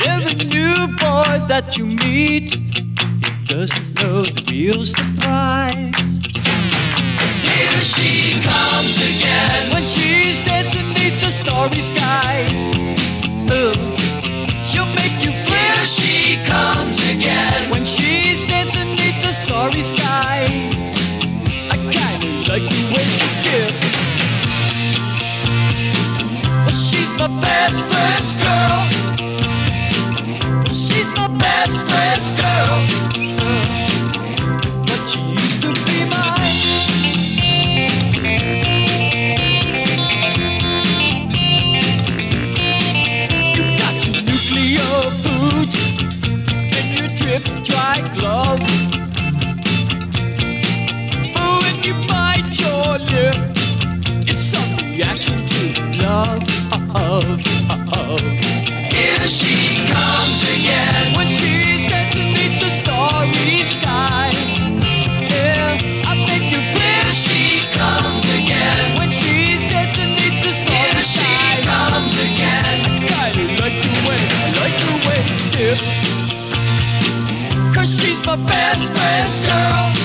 Never knew, boy, that you meet. It doesn't know the real surprise. Here she comes again when she's dancing beneath the starry sky. Oh, she'll make you feel. Here she comes again when she's dancing beneath the starry sky. Best friend's girl. She's my best friend's girl. Here she comes again when she's dancing beneath the starry sky. Yeah, I make you feel. She comes again when she's dancing beneath the starry sky. Here she comes again. I kinda like the way, I like the way it steps. Cause she's my best friend's girl.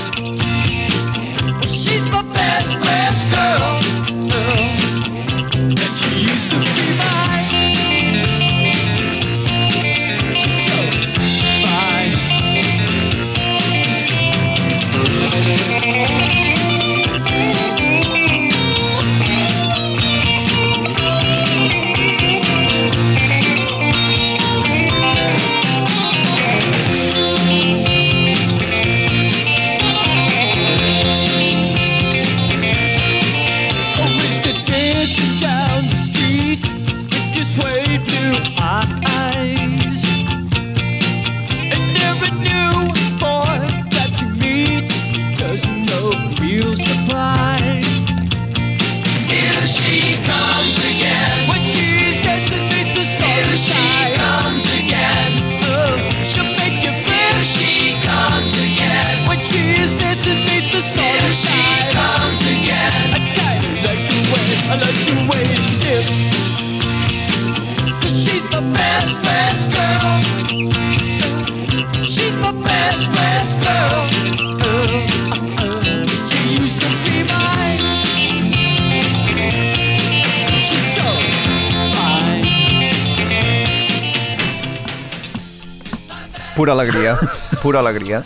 Pura alegria.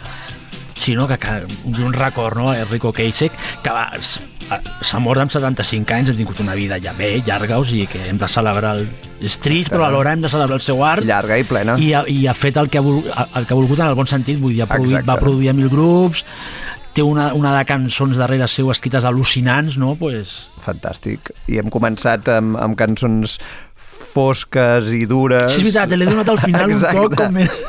Sí, no? Que, que un record, no? Enrico Keisek, que va, s'ha mort amb 75 anys, ha tingut una vida ja bé, llarga, o sigui que hem de celebrar el... És trist, però alhora hem de celebrar el seu art. Llarga i plena. I ha, i ha fet el que, ha vol, el que ha volgut en el bon sentit, vull dir, ha produït, Exacte. va produir a mil grups, té una, una de cançons darrere seu escrites al·lucinants, no? Pues, Fantàstic. I hem començat amb, amb cançons fosques i dures. Sí, és veritat, l'he donat al final un toc com més-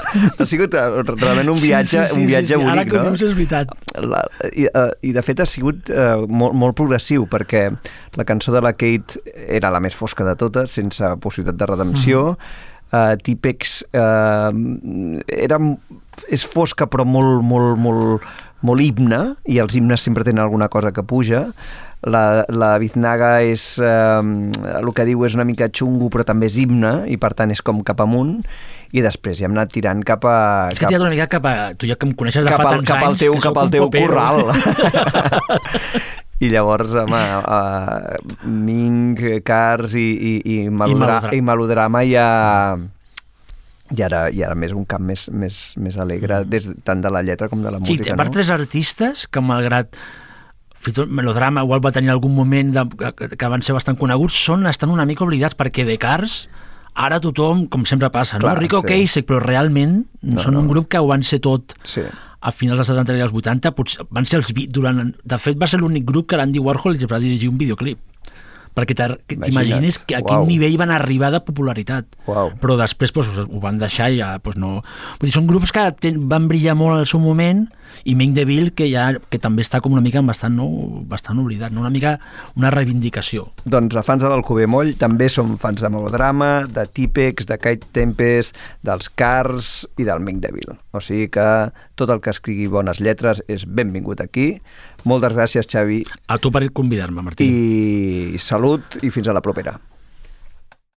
Ha sigut eh, realment un viatge, un viatge Ara bonic, que ho no? dius és veritat. La, i, uh, I de fet ha sigut uh, molt, molt progressiu perquè la cançó de la Kate era la més fosca de totes, sense possibilitat de redempció. Uh, Típex uh, era, és fosca però molt, molt, molt, molt himne i els himnes sempre tenen alguna cosa que puja. La, la Biznaga és, eh, el que diu és una mica xungo però també és himne i per tant és com cap amunt i després ja hem anat tirant cap a... És que t'he una mica cap a... Tu ja que em coneixes de cap fa al, tants cap al teu, cap al teu corral. I llavors, home, uh, Ming, Cars i, i, i, melodra melodra- i melodrama ja i ara, i ara més un camp més, més, més alegre, des, tant de la lletra com de la Sí, música, per no? tres artistes que malgrat fins i tot melodrama igual va tenir algun moment de, que, van ser bastant coneguts, són, estan una mica oblidats perquè de Cars ara tothom, com sempre passa, Clar, no? Rico sí. Kasich, però realment No, són no. un grup que ho van ser tot Sí. a finals dels 70 i els 80, potser, van ser els... Durant, de fet, va ser l'únic grup que l'Andy Warhol li va dirigir un videoclip perquè t'imagines que a Uau. quin nivell van arribar de popularitat Uau. però després pues, ho van deixar i ja pues, no... Vull dir, són grups que ten, van brillar molt al seu moment i Ming DeVille que ja que també està com una mica bastant, no, bastant oblidat, no? una mica una reivindicació. Doncs a fans de l'Alcover Moll també som fans de melodrama, de Típex, de Kite Tempest, dels Cars i del Ming Devil. O sigui que tot el que escrigui bones lletres és benvingut aquí. Moltes gràcies, Xavi, A tu per convidar-me, Martí. i salut i fins a la propera.